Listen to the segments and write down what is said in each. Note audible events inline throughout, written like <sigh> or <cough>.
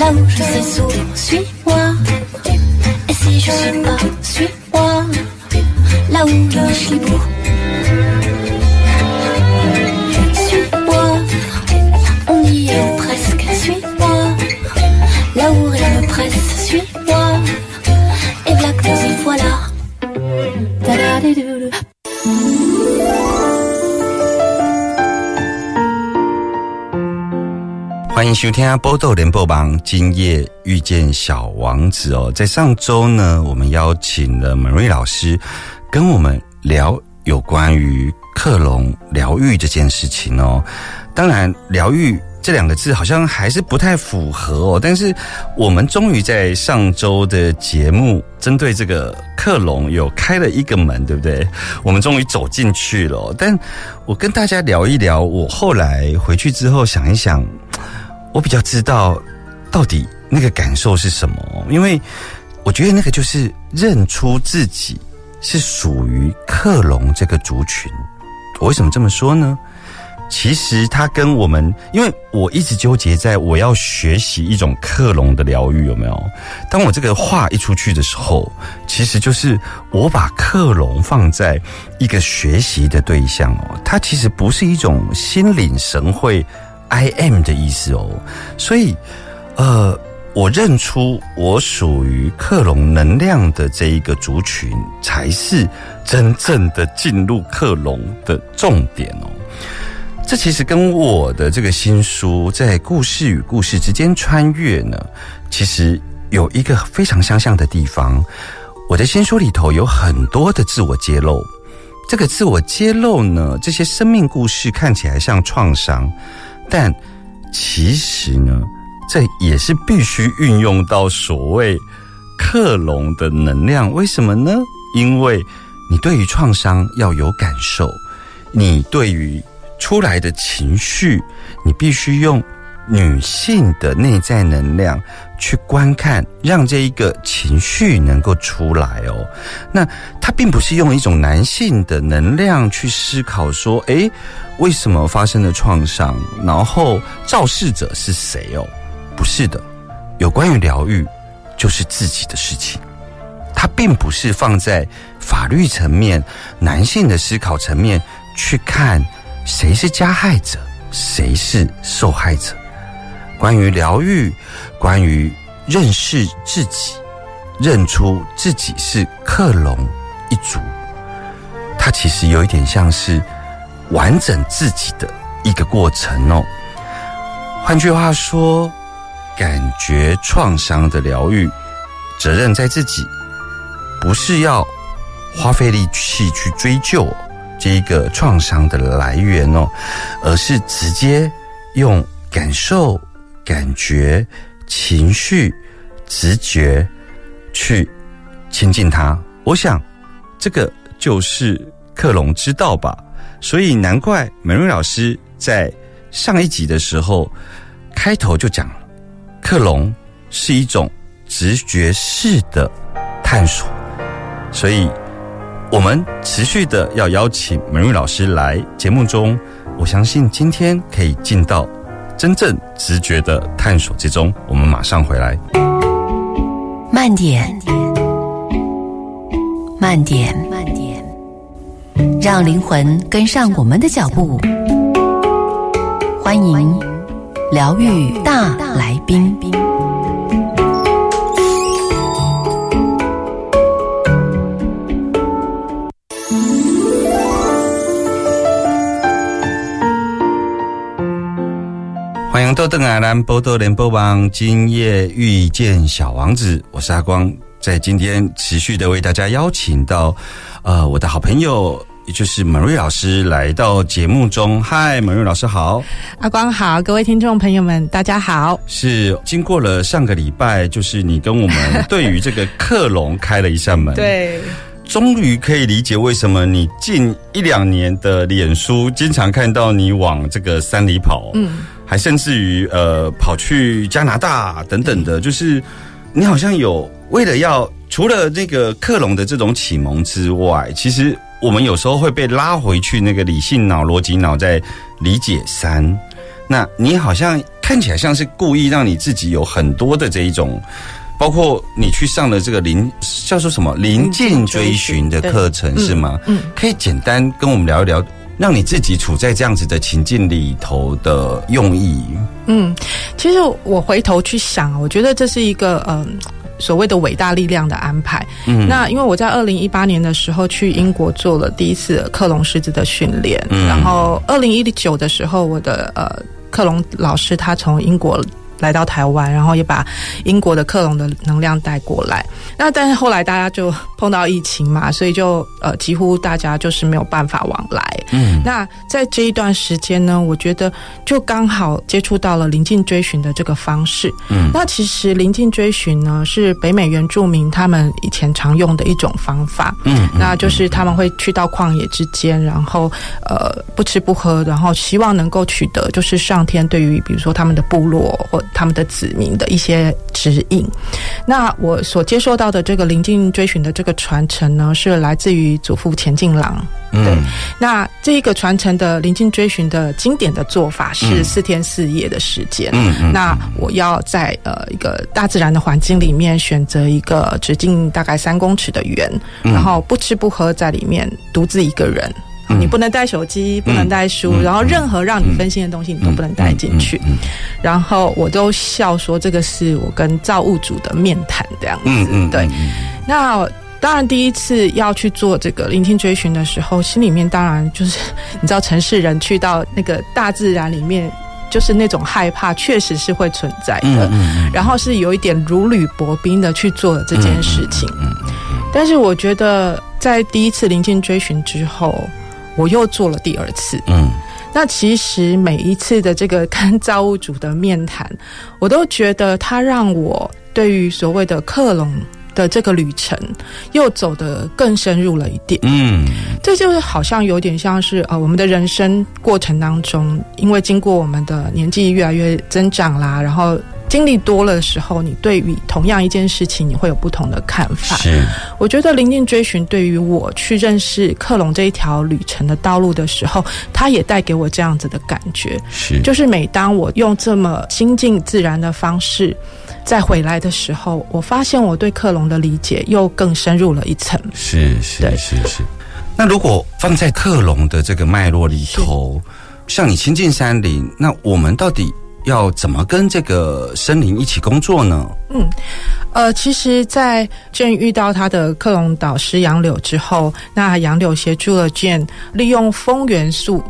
Là où je sais sourire, suis-moi. Et si je suis pas, suis-moi, là où je suis 收听《波豆联播榜》，今夜遇见小王子哦。在上周呢，我们邀请了门瑞老师，跟我们聊有关于克隆疗愈这件事情哦。当然，疗愈这两个字好像还是不太符合哦。但是，我们终于在上周的节目，针对这个克隆有开了一个门，对不对？我们终于走进去了。但我跟大家聊一聊，我后来回去之后想一想。我比较知道到底那个感受是什么，因为我觉得那个就是认出自己是属于克隆这个族群。我为什么这么说呢？其实它跟我们，因为我一直纠结在我要学习一种克隆的疗愈，有没有？当我这个话一出去的时候，其实就是我把克隆放在一个学习的对象哦，它其实不是一种心领神会。I am 的意思哦，所以，呃，我认出我属于克隆能量的这一个族群，才是真正的进入克隆的重点哦。这其实跟我的这个新书在故事与故事之间穿越呢，其实有一个非常相像的地方。我的新书里头有很多的自我揭露，这个自我揭露呢，这些生命故事看起来像创伤。但其实呢，这也是必须运用到所谓克隆的能量。为什么呢？因为你对于创伤要有感受，你对于出来的情绪，你必须用。女性的内在能量去观看，让这一个情绪能够出来哦。那它并不是用一种男性的能量去思考说，诶，为什么发生了创伤？然后肇事者是谁哦？不是的，有关于疗愈，就是自己的事情。它并不是放在法律层面、男性的思考层面去看谁是加害者，谁是受害者。关于疗愈，关于认识自己，认出自己是克隆一族，它其实有一点像是完整自己的一个过程哦。换句话说，感觉创伤的疗愈，责任在自己，不是要花费力气去追究这一个创伤的来源哦，而是直接用感受。感觉、情绪、直觉，去亲近他。我想，这个就是克隆之道吧。所以难怪美瑞老师在上一集的时候开头就讲了，克隆是一种直觉式的探索。所以，我们持续的要邀请美瑞老师来节目中。我相信今天可以进到。真正直觉的探索之中，我们马上回来。慢点，慢点，慢点，让灵魂跟上我们的脚步。欢迎疗愈大来宾。迎豆邓阿兰波多联播网，今夜遇见小王子，我是阿光，在今天持续的为大家邀请到，呃，我的好朋友，也就是门瑞老师来到节目中。嗨，门瑞老师好，阿光好，各位听众朋友们，大家好。是经过了上个礼拜，就是你跟我们对于这个克隆开了一扇门，，<laughs> 对，终于可以理解为什么你近一两年的脸书经常看到你往这个山里跑，嗯，还甚至于呃跑去加拿大等等的，就是你好像有为了要除了那个克隆的这种启蒙之外，其实我们有时候会被拉回去那个理性脑、逻辑脑在理解三。那你好像看起来像是故意让你自己有很多的这一种。包括你去上了这个临叫做什么临近追寻的课程对是吗？嗯，可以简单跟我们聊一聊，让你自己处在这样子的情境里头的用意。嗯，其实我回头去想，我觉得这是一个嗯。所谓的伟大力量的安排。嗯那因为我在二零一八年的时候去英国做了第一次克隆狮子的训练，嗯然后二零一九的时候，我的呃克隆老师他从英国来到台湾，然后也把英国的克隆的能量带过来。那但是后来大家就碰到疫情嘛，所以就呃几乎大家就是没有办法往来。嗯那在这一段时间呢，我觉得就刚好接触到了临近追寻的这个方式。嗯那其实临近追寻呢，是北美原住民他们以前常用的一种方法。嗯那就是他们会去到旷野之间，然后呃不吃不喝，然后希望能够取得就是上天对于比如说他们的部落或他们的子民的一些指引。那我所接受到的这个临近追寻的这个传承呢，是来自于祖父钱进郎。对嗯那这个传承的临近追寻的经典的做法是嗯四天四夜的时间。嗯嗯那我要在呃一个大自然的环境里面选择一个直径大概三公尺的圆，嗯然后不吃不喝在里面独自一个人。嗯你不能带手机，不能带书，嗯然后任何让你分心的东西你都不能带进去。嗯然后我都笑说，这个是我跟造物主的面谈这样子。嗯嗯，对。嗯那当然，第一次要去做这个聆听追寻的时候，心里面当然就是你知道，城市人去到那个大自然里面，就是那种害怕，确实是会存在的。嗯嗯然后是有一点如履薄冰的去做了这件事情。嗯但是我觉得，在第一次临近追寻之后，我又做了第二次。嗯那其实每一次的这个跟造物主的面谈，我都觉得他让我对于所谓的克隆的这个旅程又走得更深入了一点。嗯这就是好像有点像是呃，我们的人生过程当中，因为经过我们的年纪越来越增长啦，然后经历多了的时候，你对于同样一件事情，你会有不同的看法。是我觉得临近追寻对于我去认识克隆这一条旅程的道路的时候，它也带给我这样子的感觉，是就是每当我用这么亲近自然的方式再回来的时候，我发现我对克隆的理解又更深入了一层。是是是是。那如果放在克隆的这个脉络里头，像你亲近山林，那我们到底要怎么跟这个森林一起工作呢？嗯呃，其实，在 Jane 遇到他的克隆导师杨柳之后，那杨柳协助了 Jane 利用风元素。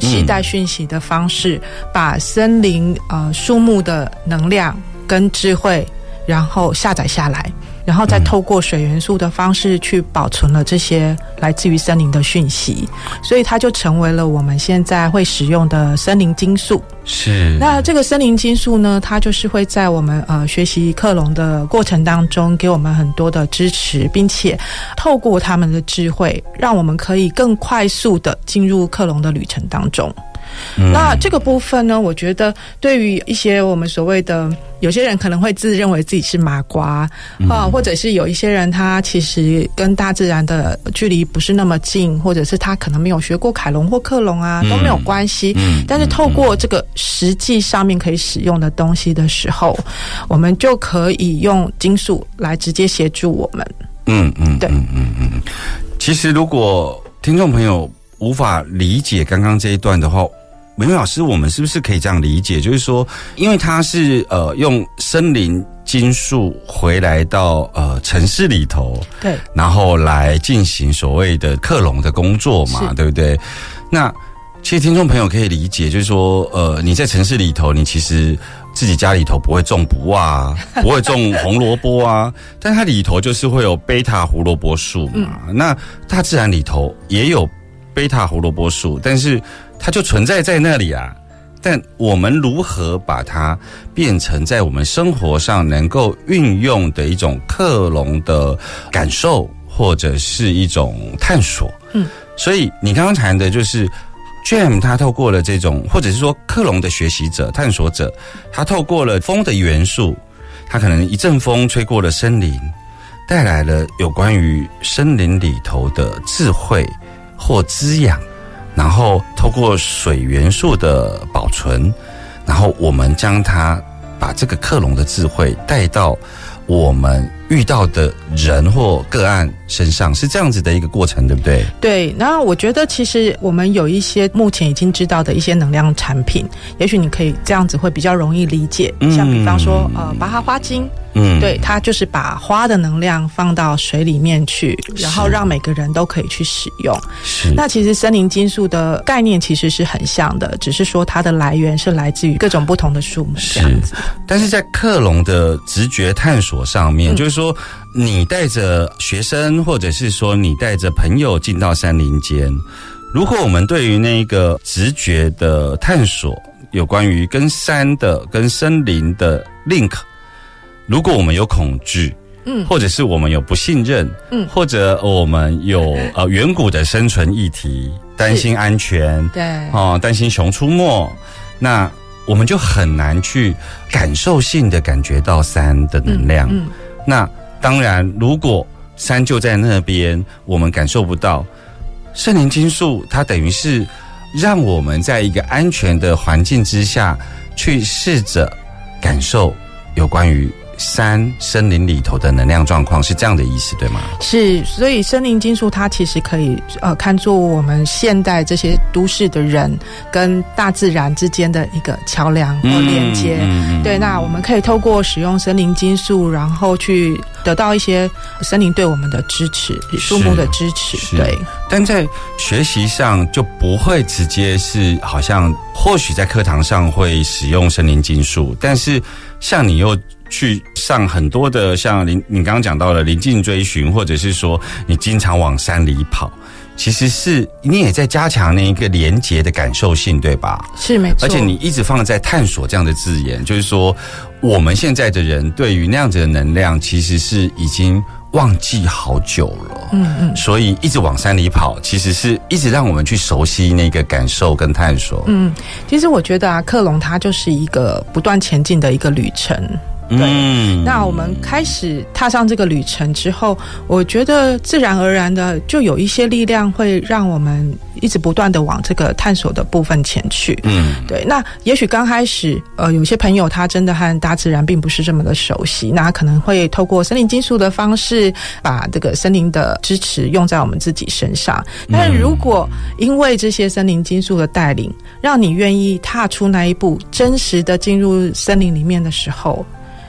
携带讯息的方式，把森林呃树木的能量跟智慧，然后下载下来，然后再透过水元素的方式去保存了这些来自于森林的讯息，所以它就成为了我们现在会使用的森林金素。是那这个森林金素呢，它就是会在我们呃学习克隆的过程当中，给我们很多的支持，并且透过他们的智慧，让我们可以更快速的进入克隆的旅程当中。那这个部分呢，我觉得对于一些我们所谓的有些人可能会自认为自己是麻瓜啊、或者是有一些人他其实跟大自然的距离不是那么近，或者是他可能没有学过凯龙或克隆啊，都没有关系。嗯但是透过这个实际上面可以使用的东西的时候，我们就可以用金属来直接协助我们。嗯嗯，对嗯嗯嗯。其实，如果听众朋友无法理解刚刚这一段的话，美美老师，我们是不是可以这样理解？就是说，因为他是呃用森林金属回来到呃城市里头，对，然后来进行所谓的克隆的工作嘛，是对不对？那其实听众朋友可以理解，就是说，呃，你在城市里头，你其实自己家里头不会种不啊，<laughs> 不会种红萝卜啊，但它里头就是会有贝塔胡萝卜树嘛。那大自然里头也有贝塔胡萝卜素，但是它就存在在那里啊。但我们如何把它变成在我们生活上能够运用的一种克隆的感受，或者是一种探索？嗯，所以你刚刚谈的就是 Jam，他透过了这种，或者是说克隆的学习者、探索者，他透过了风的元素，他可能一阵风吹过了森林，带来了有关于森林里头的智慧或滋养，然后透过水元素的保存，然后我们将它把这个克隆的智慧带到我们遇到的人或个案身上，是这样子的一个过程，对不对？对，那我觉得其实我们有一些目前已经知道的一些能量产品，也许你可以这样子会比较容易理解。嗯像比方说，呃，巴哈花精，嗯，对，它就是把花的能量放到水里面去，然后让每个人都可以去使用。是那其实森林金属的概念其实是很像的，只是说它的来源是来自于各种不同的树木这样子。但是在克隆的直觉探索上面，嗯就是说，你带着学生，或者是说你带着朋友进到山林间，如果我们对于那个直觉的探索，有关于跟山的、跟森林的 link，如果我们有恐惧，嗯。或者是我们有不信任，嗯。或者我们有呃远古的生存议题，担心安全，对，哦，担心熊出没，那我们就很难去感受性的感觉到山的能量。嗯，那当然，如果山就在那边，我们感受不到，圣灵金树它等于是让我们在一个安全的环境之下去试着感受有关于山森林里头的能量状况，是这样的意思，对吗？是，所以森林金属它其实可以呃看作我们现代这些都市的人跟大自然之间的一个桥梁或连接。嗯对，那我们可以透过使用森林金属，然后去得到一些森林对我们的支持、树木的支持。对，但在学习上就不会直接是好像，或许在课堂上会使用森林金属，但是像你又去上很多的像林，你刚刚讲到了临近追寻，或者是说你经常往山里跑，其实是你也在加强那一个连结的感受性，对吧？是没错。而且你一直放在探索这样的字眼，就是说我们现在的人对于那样子的能量，其实是已经忘记好久了。嗯嗯所以一直往山里跑，其实是一直让我们去熟悉那个感受跟探索。嗯，其实我觉得啊，克隆它就是一个不断前进的一个旅程。对嗯那我们开始踏上这个旅程之后，我觉得自然而然的就有一些力量会让我们一直不断的往这个探索的部分前去。嗯对，那也许刚开始，呃，有些朋友他真的和大自然并不是这么的熟悉，那他可能会透过森林金属的方式，把这个森林的支持用在我们自己身上。但如果因为这些森林金属的带领，让你愿意踏出那一步，真实的进入森林里面的时候，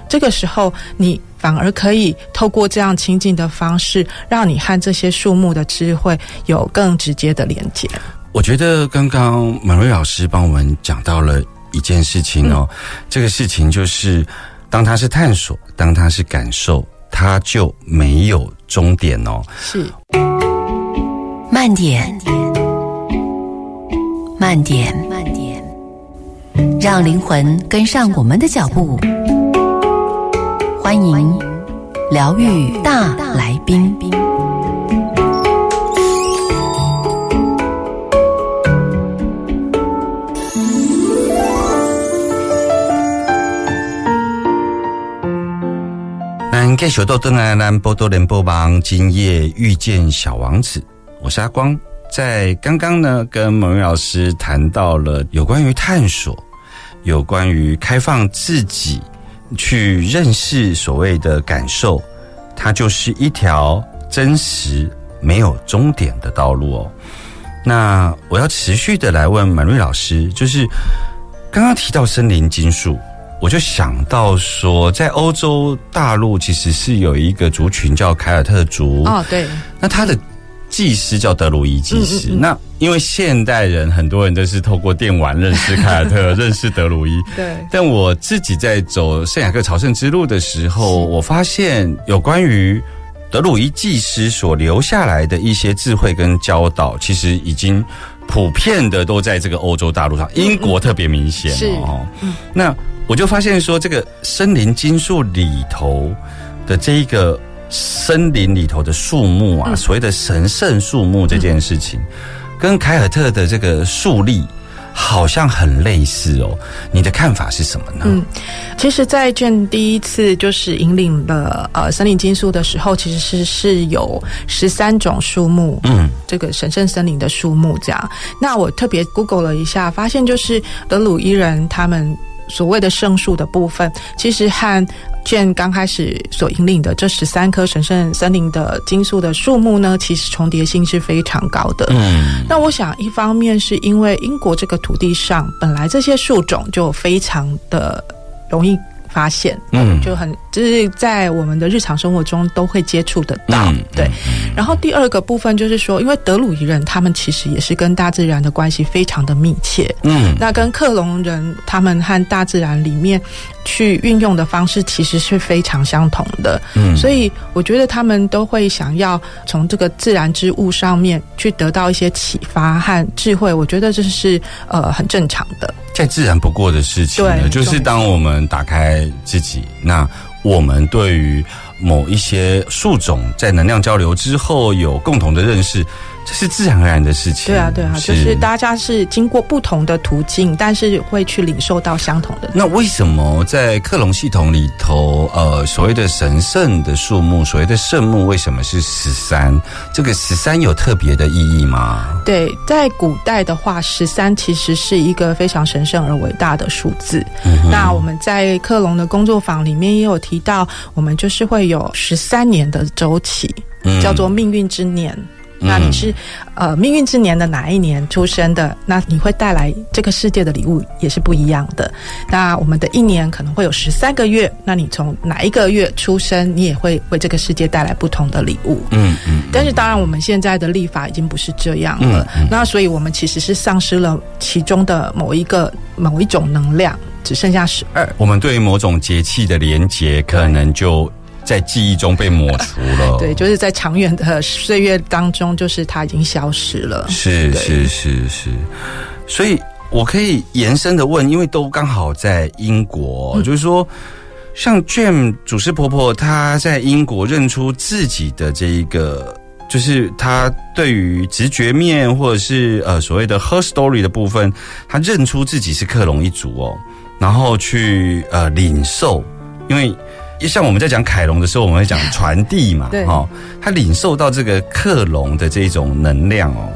这个时候你反而可以透过这样亲近的方式，让你和这些树木的智慧有更直接的连接。我觉得刚刚马瑞老师帮我们讲到了一件事情哦，这个事情就是，当它是探索，当它是感受，它就没有终点哦。是。慢点，慢点，慢点，让灵魂跟上我们的脚步。欢迎疗愈大来宾。南给小豆登来南波多连波邦，今夜遇见小王子，我是阿光。在刚刚呢，跟蒙瑞老师谈到了有关于探索，有关于开放自己去认识所谓的感受，它就是一条真实没有终点的道路哦。那我要持续的来问满瑞老师，就是刚刚提到森林金属，我就想到说，在欧洲大陆其实是有一个族群叫凯尔特族，哦，对，那它的技师叫德鲁伊技师。嗯嗯嗯那因为现代人很多人都是透过电玩认识凯尔特，<laughs> 认识德鲁伊。对，但我自己在走圣雅各朝圣之路的时候，我发现有关于德鲁伊技师所留下来的一些智慧跟教导，其实已经普遍的都在这个欧洲大陆上，英国特别明显是哦。那我就发现说，这个森林金属里头的这一个森林里头的树木啊，所谓的神圣树木这件事情，跟凯尔特的这个树立好像很类似哦。你的看法是什么呢？嗯，其实，在卷第一次就是引领了呃森林金树的时候，其实是是有十三种树木，嗯，这个神圣森林的树木这样。那我特别 Google 了一下，发现就是德鲁伊人他们所谓的圣树的部分，其实和卷刚开始所引领的这十三棵神圣森林的金树的树木呢，其实重叠性是非常高的。嗯那我想，一方面是因为英国这个土地上本来这些树种就非常的容易发现，嗯就很就是在我们的日常生活中都会接触得到，嗯对。然后第二个部分就是说，因为德鲁伊人他们其实也是跟大自然的关系非常的密切，嗯那跟克隆人他们和大自然里面去运用的方式其实是非常相同的，嗯所以我觉得他们都会想要从这个自然之物上面去得到一些启发和智慧，我觉得这是呃很正常的。再自然不过的事情呢，对就是当我们打开自己，那我们对于某一些树种在能量交流之后有共同的认识，这是自然而然的事情。对啊，对啊，就是大家是经过不同的途径，但是会去领受到相同的。那为什么在克隆系统里头，呃，所谓的神圣的树木，所谓的圣木，为什么是十三？这个十三有特别的意义吗？对，在古代的话，十三其实是一个非常神圣而伟大的数字。那我们在克隆的工作坊里面也有提到，我们就是会有十三年的周期，嗯叫做命运之年。那你是呃命运之年的哪一年出生的？那你会带来这个世界的礼物也是不一样的。那我们的一年可能会有十三个月，那你从哪一个月出生，你也会为这个世界带来不同的礼物。嗯嗯，但是当然，我们现在的历法已经不是这样了。那所以我们其实是丧失了其中的某一个某一种能量，只剩下十二。我们对于某种节气的连结，可能就在记忆中被抹除了。<laughs> 对，就是在长远的岁月当中，就是它已经消失了。是是是是，所以我可以延伸的问，因为都刚好在英国，嗯就是说，像 Jam 祖师婆婆她在英国认出自己的这一个。就是她对于直觉面或者是呃所谓的 her story 的部分，她认出自己是克隆一族哦，然后去呃领受，因为像我们在讲凯龙的时候，我们会讲传递嘛，哈哦，他领受到这个克隆的这种能量哦。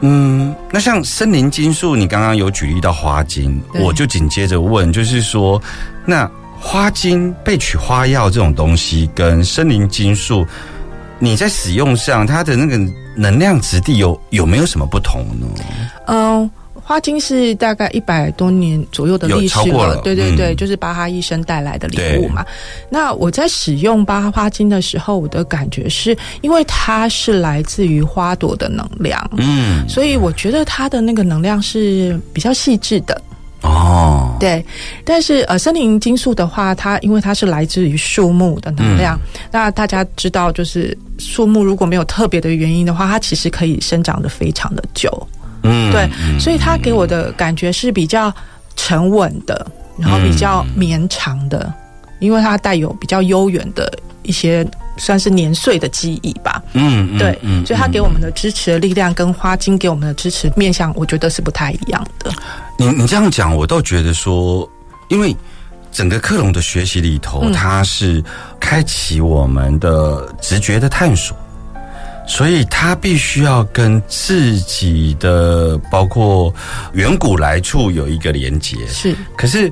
嗯，那像森林金树，你刚刚有举例到花精，我就紧接着问，就是说，那花精、被取花药这种东西跟森林金树，你在使用上它的那个能量质地有有没有什么不同呢？嗯。花精是大概一百多年左右的历史了对对对，嗯就是巴哈医生带来的礼物嘛。那我在使用巴哈花精的时候，我的感觉是因为它是来自于花朵的能量，嗯，所以我觉得它的那个能量是比较细致的。哦，对，但是呃，森林金素的话，它因为它是来自于树木的能量，那大家知道，就是树木如果没有特别的原因的话，它其实可以生长的非常的久。嗯对，所以他给我的感觉是比较沉稳的，然后比较绵长的，因为它带有比较悠远的一些算是年岁的记忆吧。嗯，嗯对，嗯所以他给我们的支持的力量跟花精给我们的支持面向，我觉得是不太一样的。你你这样讲，我倒觉得说，因为整个克隆的学习里头，嗯它是开启我们的直觉的探索，所以他必须要跟自己的包括远古来处有一个连接。是，可是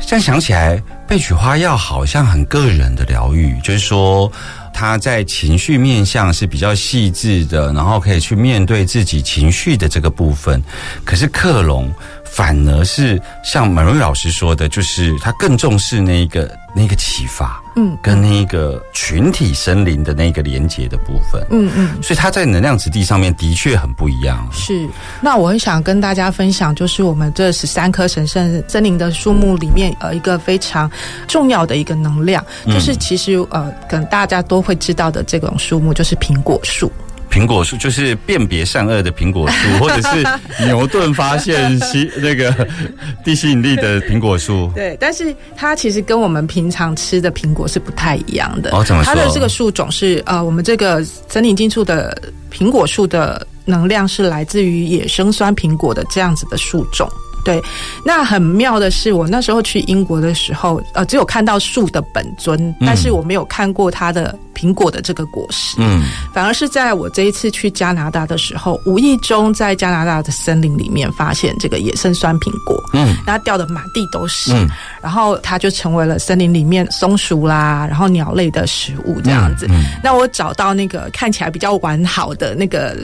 现在想起来，被取花药好像很个人的疗愈，就是说他在情绪面向是比较细致的，然后可以去面对自己情绪的这个部分。可是克隆反而是像马瑞老师说的，就是他更重视那个那个启发，嗯跟那个群体森林的那个连接的部分。嗯嗯。所以它在能量质地上面的确很不一样。是，那我很想跟大家分享，就是我们这十三棵神圣森林的树木里面，呃，一个非常重要的一个能量，就是其实呃，可能大家都会知道的这种树木，就是苹果树。苹果树就是辨别善恶的苹果树，<laughs> 或者是牛顿发现吸那个 <laughs> 地吸引力的苹果树。对，但是它其实跟我们平常吃的苹果是不太一样的。哦怎么说它的这个树种是呃，我们这个森林金树的苹果树的能量是来自于野生酸苹果的这样子的树种。对，那很妙的是，我那时候去英国的时候，呃，只有看到树的本尊，但是我没有看过它的苹果的这个果实。嗯。反而是在我这一次去加拿大的时候，无意中在加拿大的森林里面发现这个野生酸苹果，嗯，然后掉的满地都是，嗯。然后它就成为了森林里面松鼠啦，然后鸟类的食物这样子。嗯。那我找到那个看起来比较完好的那个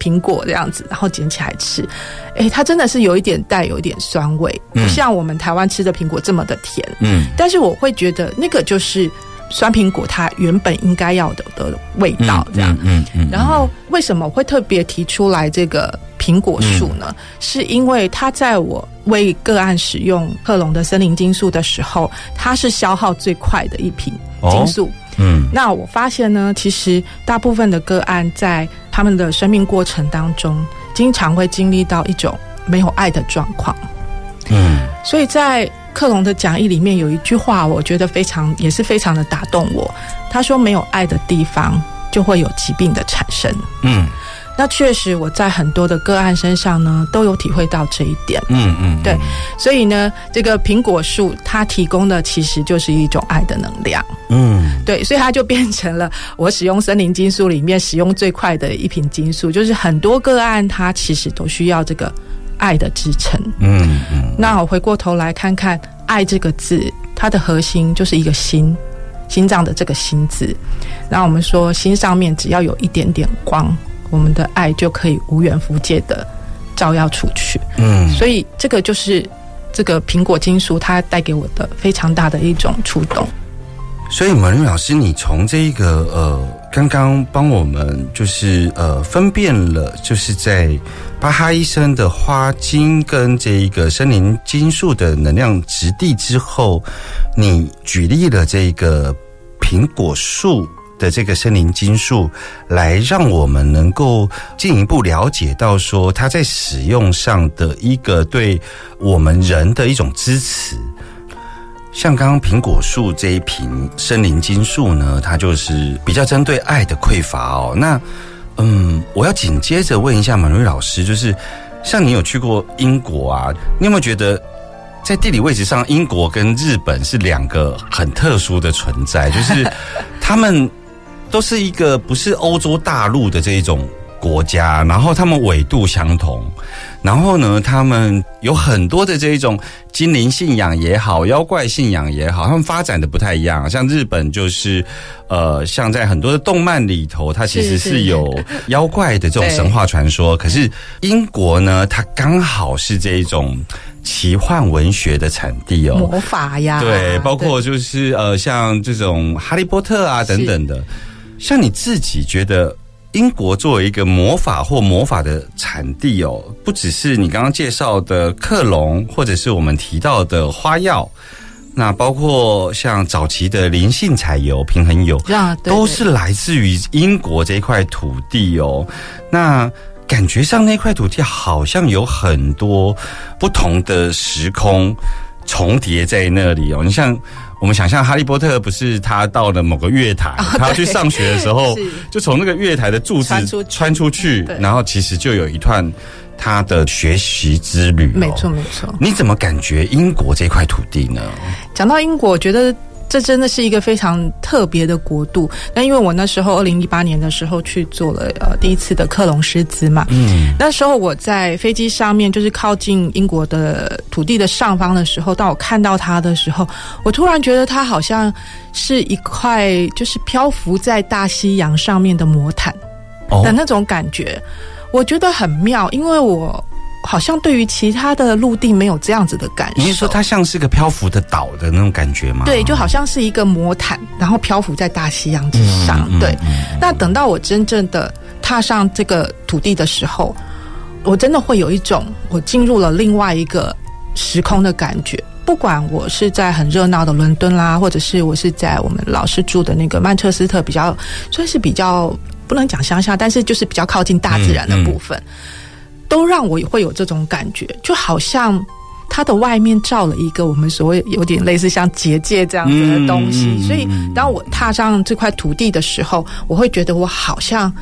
苹果这样子，然后捡起来吃，诶，它真的是有一点带有一点酸味，不像我们台湾吃的苹果这么的甜。嗯但是我会觉得那个就是酸苹果它原本应该要的的味道这样。嗯嗯然后为什么会特别提出来这个苹果树呢？嗯是因为它在我为个案使用克隆的森林金素的时候，它是消耗最快的一瓶金素。嗯那我发现呢，其实大部分的个案在他们的生命过程当中，经常会经历到一种没有爱的状况。嗯所以在克隆的讲义里面有一句话，我觉得非常也是非常的打动我。他说：“没有爱的地方，就会有疾病的产生。”嗯那确实，我在很多的个案身上呢，都有体会到这一点。嗯嗯，对，所以呢，这个苹果树它提供的其实就是一种爱的能量。嗯对，所以它就变成了我使用森林金素里面使用最快的一瓶金素，就是很多个案它其实都需要这个爱的支撑。嗯嗯那我回过头来看看“爱”这个字，它的核心就是一个心，心脏的这个“心”字。那我们说，心上面只要有一点点光，我们的爱就可以无远弗届的照耀出去。嗯，所以这个就是这个苹果金属它带给我的非常大的一种触动。所以马云老师，你从这一个呃，刚刚帮我们就是呃分辨了，就是在巴哈医生的花精跟这一个森林金属的能量质地之后，你举例了这个苹果树。的这个森林金树，来让我们能够进一步了解到说，它在使用上的一个对我们人的一种支持。像刚刚苹果树这一瓶森林金树呢，它就是比较针对爱的匮乏哦。那嗯，我要紧接着问一下马瑞老师，就是像你有去过英国啊，你有没有觉得在地理位置上，英国跟日本是两个很特殊的存在？就是他们都是一个不是欧洲大陆的这一种国家，然后他们纬度相同。然后呢，他们有很多的这一种精灵信仰也好，妖怪信仰也好，他们发展的不太一样。像日本就是，呃，像在很多的动漫里头，它其实是是有妖怪的这种神话传说。可是英国呢，它刚好是这一种奇幻文学的产地哦，魔法呀，对，包括就是呃，像这种哈利波特啊等等的。像你自己觉得，英国作为一个魔法或魔法的产地哦，不只是你刚刚介绍的克隆，或者是我们提到的花药，那包括像早期的灵性彩油、平衡油，对啊，对都是来自于英国这一块土地哦。那感觉上那块土地好像有很多不同的时空重叠在那里哦。你像我们想象哈利波特不是他到了某个月台，他要去上学的时候，就从那个月台的柱子穿出去出去，然后其实就有一段他的学习之旅、哦。没错没错。你怎么感觉英国这块土地呢？讲到英国，我觉得这真的是一个非常特别的国度。那因为我那时候二零一八年的时候去做了呃第一次的克隆师资嘛，嗯，那时候我在飞机上面，就是靠近英国的土地的上方的时候，当我看到它的时候，我突然觉得它好像是一块就是漂浮在大西洋上面的魔毯哦。的那种感觉，我觉得很妙，因为我好像对于其他的陆地没有这样子的感受。你是说它像是个漂浮的岛的那种感觉吗？对，就好像是一个魔毯，然后漂浮在大西洋之上。嗯嗯对，那等到我真正的踏上这个土地的时候，我真的会有一种我进入了另外一个时空的感觉。不管我是在很热闹的伦敦啦，或者是我是在我们老师住的那个曼彻斯特，比较算是比较不能讲乡下，但是就是比较靠近大自然的部分，都让我会有这种感觉，就好像它的外面罩了一个我们所谓有点类似像结界这样子的东西，所以当我踏上这块土地的时候，我会觉得我好像。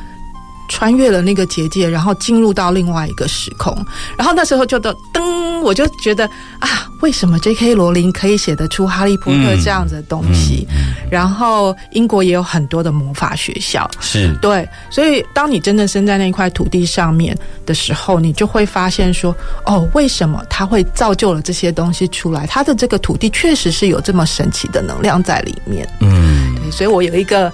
穿越了那个结界，然后进入到另外一个时空，然后那时候就的噔，我就觉得啊，为什么 J.K. 罗琳可以写得出《哈利波特》这样子的东西？然后英国也有很多的魔法学校，是对，所以当你真的生在那块土地上面的时候，你就会发现说，哦，为什么它会造就了这些东西出来？它的这个土地确实是有这么神奇的能量在里面。嗯对，所以我有一个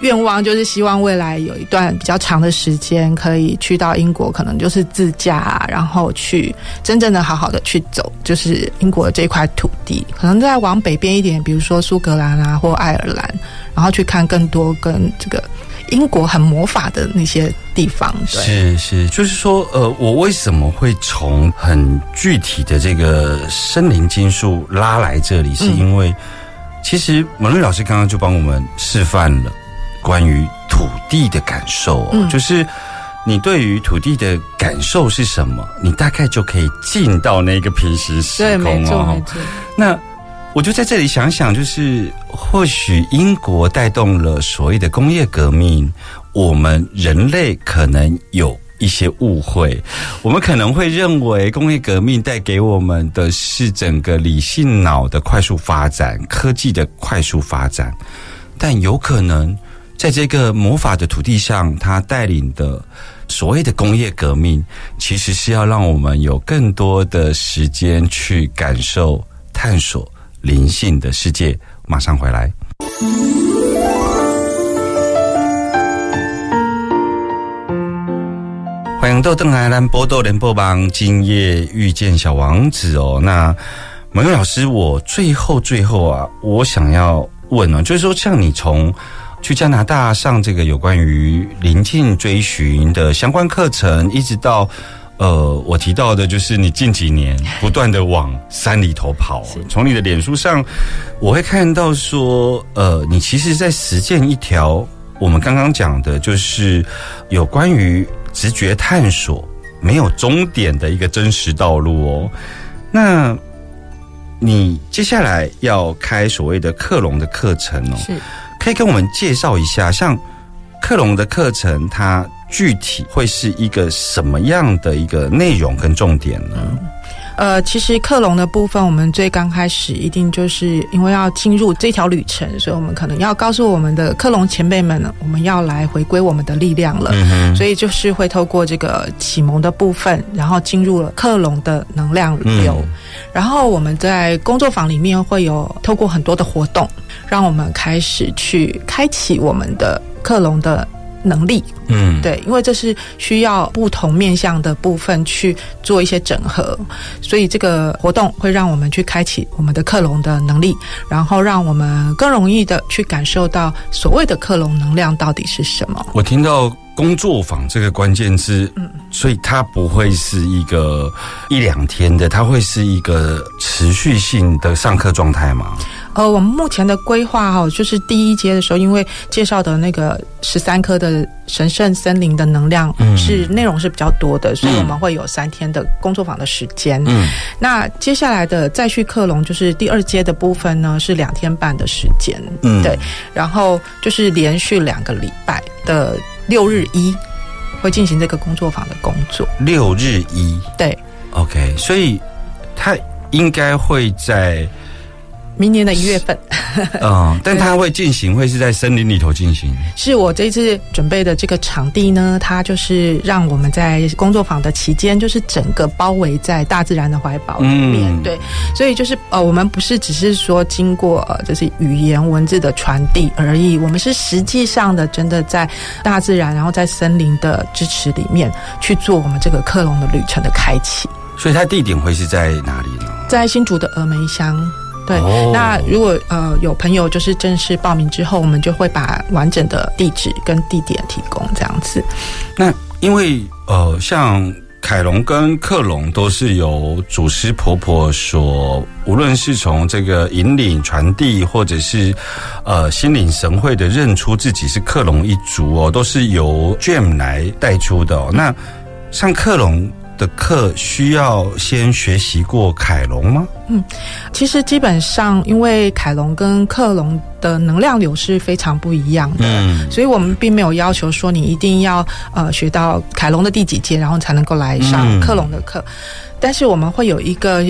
愿望，就是希望未来有一段比较长的时间，可以去到英国，可能就是自驾，然后去真正的好好的去走，就是英国的这块土地，可能再往北边一点，比如说苏格兰啊或爱尔兰，然后去看更多跟这个英国很魔法的那些地方。对，是是，就是说，呃，我为什么会从很具体的这个森林金属拉来这里，是因为其实蒙瑞老师刚刚就帮我们示范了关于土地的感受、哦，嗯就是你对于土地的感受是什么，你大概就可以进到那个平行时对，空哦。那我就在这里想想，就是或许英国带动了所谓的工业革命，我们人类可能有一些误会，我们可能会认为工业革命带给我们的是整个理性脑的快速发展、科技的快速发展，但有可能在这个魔法的土地上，他带领的。所谓的工业革命，其实是要让我们有更多的时间去感受、探索灵性的世界。马上回来。欢迎豆邓来兰波豆联播帮今夜遇见小王子哦。那蒙老师，我最后最后啊，我想要问哦，就是说，像你从去加拿大上这个有关于临近追寻的相关课程，一直到呃，我提到的就是你近几年不断的往山里头跑。从你的脸书上，我会看到说，呃，你其实在实践一条我们刚刚讲的，就是有关于直觉探索没有终点的一个真实道路哦。那你接下来要开所谓的克隆的课程哦，是可以跟我们介绍一下，像克隆的课程，它具体会是一个什么样的一个内容跟重点呢？呃，其实克隆的部分，我们最刚开始一定就是因为要进入这条旅程，所以我们可能要告诉我们的克隆前辈们呢，我们要来回归我们的力量了。嗯所以就是会透过这个启蒙的部分，然后进入了克隆的能量流。嗯然后我们在工作坊里面会有透过很多的活动，让我们开始去开启我们的克隆的能力。嗯，对，因为这是需要不同面向的部分去做一些整合，所以这个活动会让我们去开启我们的克隆的能力，然后让我们更容易的去感受到所谓的克隆能量到底是什么。我听到工作坊这个关键字，嗯所以它不会是一个一两天的，它会是一个持续性的上课状态吗？呃，我们目前的规划哈，就是第一阶的时候，因为介绍的那个十三颗的神圣森林的能量嗯是内容是比较多的，所以我们会有三天的工作坊的时间。嗯，那接下来的再续克隆就是第二阶的部分呢，是两天半的时间。嗯对，然后就是连续两个礼拜的六日一会进行这个工作坊的工作。六日一对，，OK，所以他应该会在明年的一月份。嗯，<laughs> 但它会进行，会是在森林里头进行。是我这次准备的这个场地呢，它就是让我们在工作坊的期间，就是整个包围在大自然的怀抱里面。嗯对，所以就是呃，我们不是只是说经过呃，就是语言文字的传递而已，我们是实际上的真的在大自然，然后在森林的支持里面去做我们这个克隆的旅程的开启。所以它地点会是在哪里呢？在新竹的峨眉乡。对，哦那如果呃有朋友就是正式报名之后，我们就会把完整的地址跟地点提供这样子。那因为呃，像凯龙跟克隆都是由祖师婆婆所，无论是从这个引领传递，或者是呃心领神会的认出自己是克隆一族哦，都是由 Jam 来带出的哦。那像克隆的课需要先学习过凯龙吗？嗯其实基本上，因为凯龙跟克隆的能量流是非常不一样的。嗯所以我们并没有要求说你一定要呃学到凯龙的第几阶，然后才能够来上嗯克隆的课。但是我们会有一个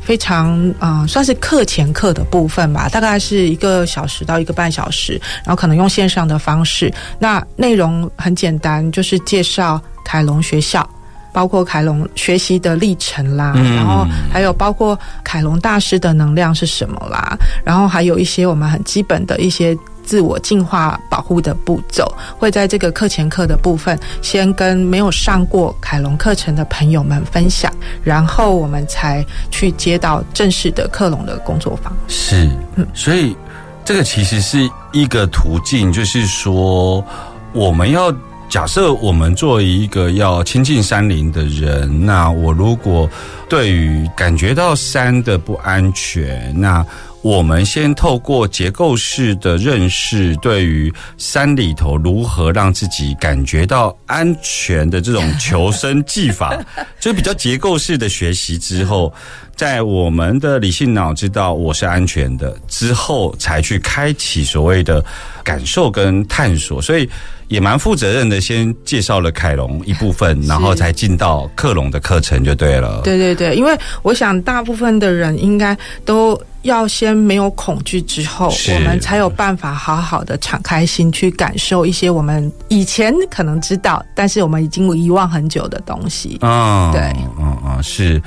非常呃算是课前课的部分吧，大概是一个小时到一个半小时，然后可能用线上的方式。那内容很简单，就是介绍凯龙学校。包括凯龙学习的历程啦，嗯然后还有包括凯龙大师的能量是什么啦，然后还有一些我们很基本的一些自我进化保护的步骤，会在这个课前课的部分，先跟没有上过凯龙课程的朋友们分享，然后我们才去接到正式的克隆的工作坊。是，所以这个其实是一个途径，就是说我们要。假设我们作为一个要亲近山林的人，那我如果对于感觉到山的不安全，那我们先透过结构式的认识，对于山里头如何让自己感觉到安全的这种求生技法，<laughs> 就比较结构式的学习之后，在我们的理性脑知道我是安全的之后，才去开启所谓的感受跟探索，所以。也蛮负责任的，先介绍了凯龙一部分，然后才进到克隆的课程就对了。对对对，因为我想大部分的人应该都要先没有恐惧之后，我们才有办法好好的敞开心去感受一些我们以前可能知道，但是我们已经遗忘很久的东西。嗯，对嗯嗯是，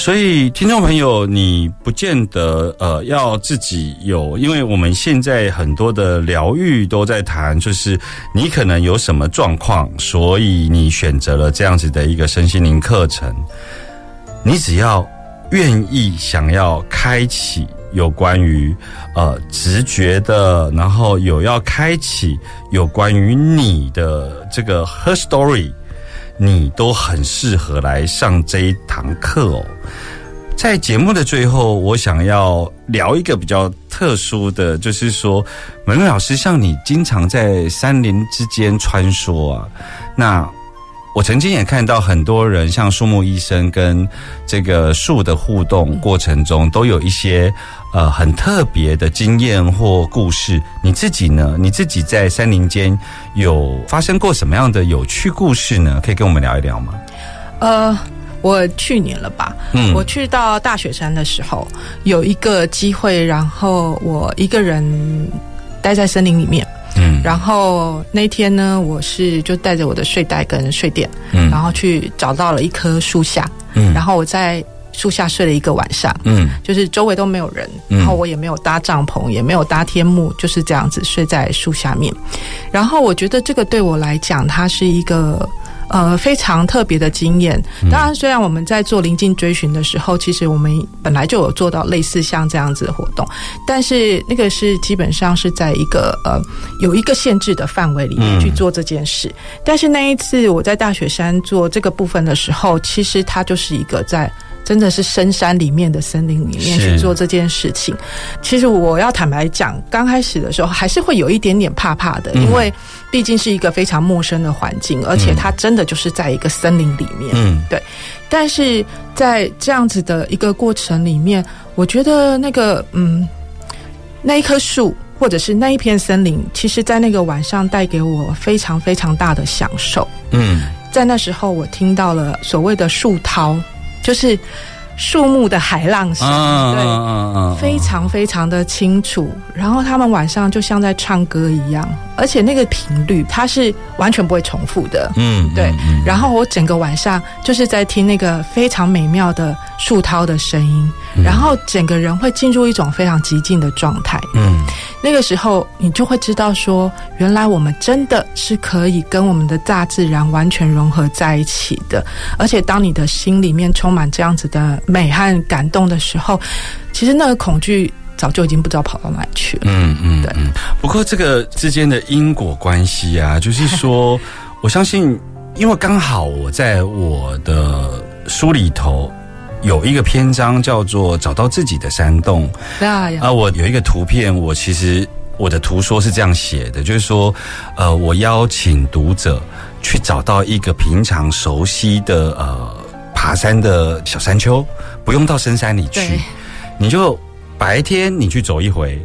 所以听众朋友，你不见得呃要自己有，因为我们现在很多的疗愈都在谈，就是你可能有什么状况，所以你选择了这样子的一个身心灵课程，你只要愿意想要开启有关于呃直觉的，然后有要开启有关于你的这个 her story。你都很适合来上这一堂课哦。在节目的最后，我想要聊一个比较特殊的，就是说，美美老师，像你经常在山林之间穿梭啊，那我曾经也看到很多人，像树木医生跟这个树的互动过程中，都有一些呃很特别的经验或故事。你自己呢？你自己在山林间有发生过什么样的有趣故事呢？可以跟我们聊一聊吗？呃，我去年了吧，嗯我去到大雪山的时候，有一个机会，然后我一个人待在森林里面。嗯然后那天呢，我是就带着我的睡袋跟睡垫，嗯然后去找到了一棵树下，嗯然后我在树下睡了一个晚上，嗯就是周围都没有人，嗯然后我也没有搭帐篷，也没有搭天幕，就是这样子睡在树下面。然后我觉得这个对我来讲，它是一个。呃，非常特别的经验。当然，虽然我们在做临近追寻的时候，其实我们本来就有做到类似像这样子的活动，但是那个是基本上是在一个呃有一个限制的范围里面嗯去做这件事。但是那一次我在大雪山做这个部分的时候，其实它就是一个在。真的是深山里面的森林里面去做这件事情。其实我要坦白讲，刚开始的时候还是会有一点点怕怕的，嗯因为毕竟是一个非常陌生的环境，而且它真的就是在一个森林里面。嗯但是在这样子的一个过程里面，我觉得那个嗯，那一棵树或者是那一片森林，其实在那个晚上带给我非常非常大的享受。嗯在那时候，我听到了所谓的树涛，就是树木的海浪声，对。非常非常的清楚，然后他们晚上就像在唱歌一样，而且那个频率它是完全不会重复的。嗯对，然后我整个晚上就是在听那个非常美妙的树涛的声音，然后整个人会进入一种非常极静的状态。嗯那个时候，你就会知道说，原来我们真的是可以跟我们的大自然完全融合在一起的。而且，当你的心里面充满这样子的美和感动的时候，其实那个恐惧早就已经不知道跑到哪里去了。嗯嗯对嗯。不过这个之间的因果关系啊，<laughs> 就是说，我相信，因为刚好我在我的书里头。有一个篇章叫做“找到自己的山洞”，啊，我有一个图片，我其实我的图说是这样写的，就是说，呃，我邀请读者去找到一个平常熟悉的呃爬山的小山丘，不用到深山里去，你就白天你去走一回。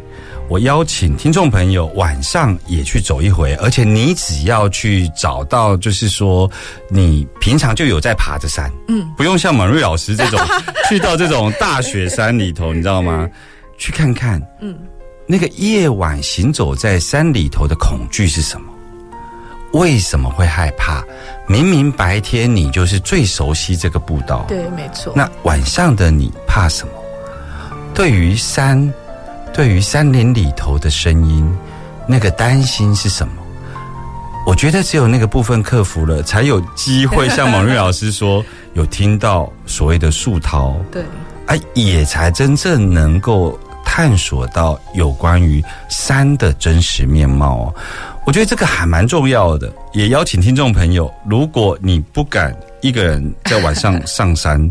我邀请听众朋友晚上也去走一回，而且你只要去找到，就是说你平常就有在爬着山，嗯，不用像马瑞老师这种 <laughs> 去到这种大雪山里头，你知道吗？去看看，嗯，那个夜晚行走在山里头的恐惧是什么？为什么会害怕？明明白天你就是最熟悉这个步道，对，没错。那晚上的你怕什么？对于山，对于山林里头的声音，那个担心是什么？我觉得只有那个部分克服了，才有机会像蒙瑞老师说，<laughs> 有听到所谓的树涛，对，啊，也才真正能够探索到有关于山的真实面貌哦。我觉得这个还蛮重要的，也邀请听众朋友，如果你不敢一个人在晚上 <laughs> 上山，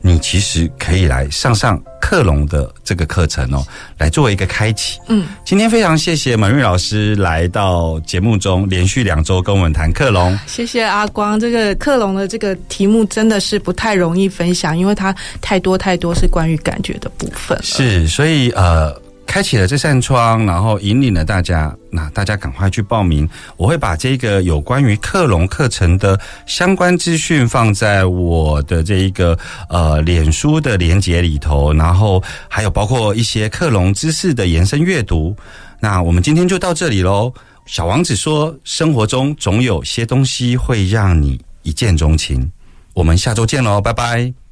你其实可以来上上克隆的这个课程哦，来作为一个开启。嗯，今天非常谢谢满瑞老师来到节目中，连续两周跟我们谈克隆。谢谢阿光。这个克隆的这个题目真的是不太容易分享，因为它太多太多是关于感觉的部分了。是，所以呃，开启了这扇窗，然后引领了大家，那大家赶快去报名。我会把这个有关于克隆课程的相关资讯放在我的这一个呃脸书的连接里头，然后还有包括一些克隆知识的延伸阅读。那我们今天就到这里喽。小王子说：“生活中总有些东西会让你一见钟情。”我们下周见喽，拜拜。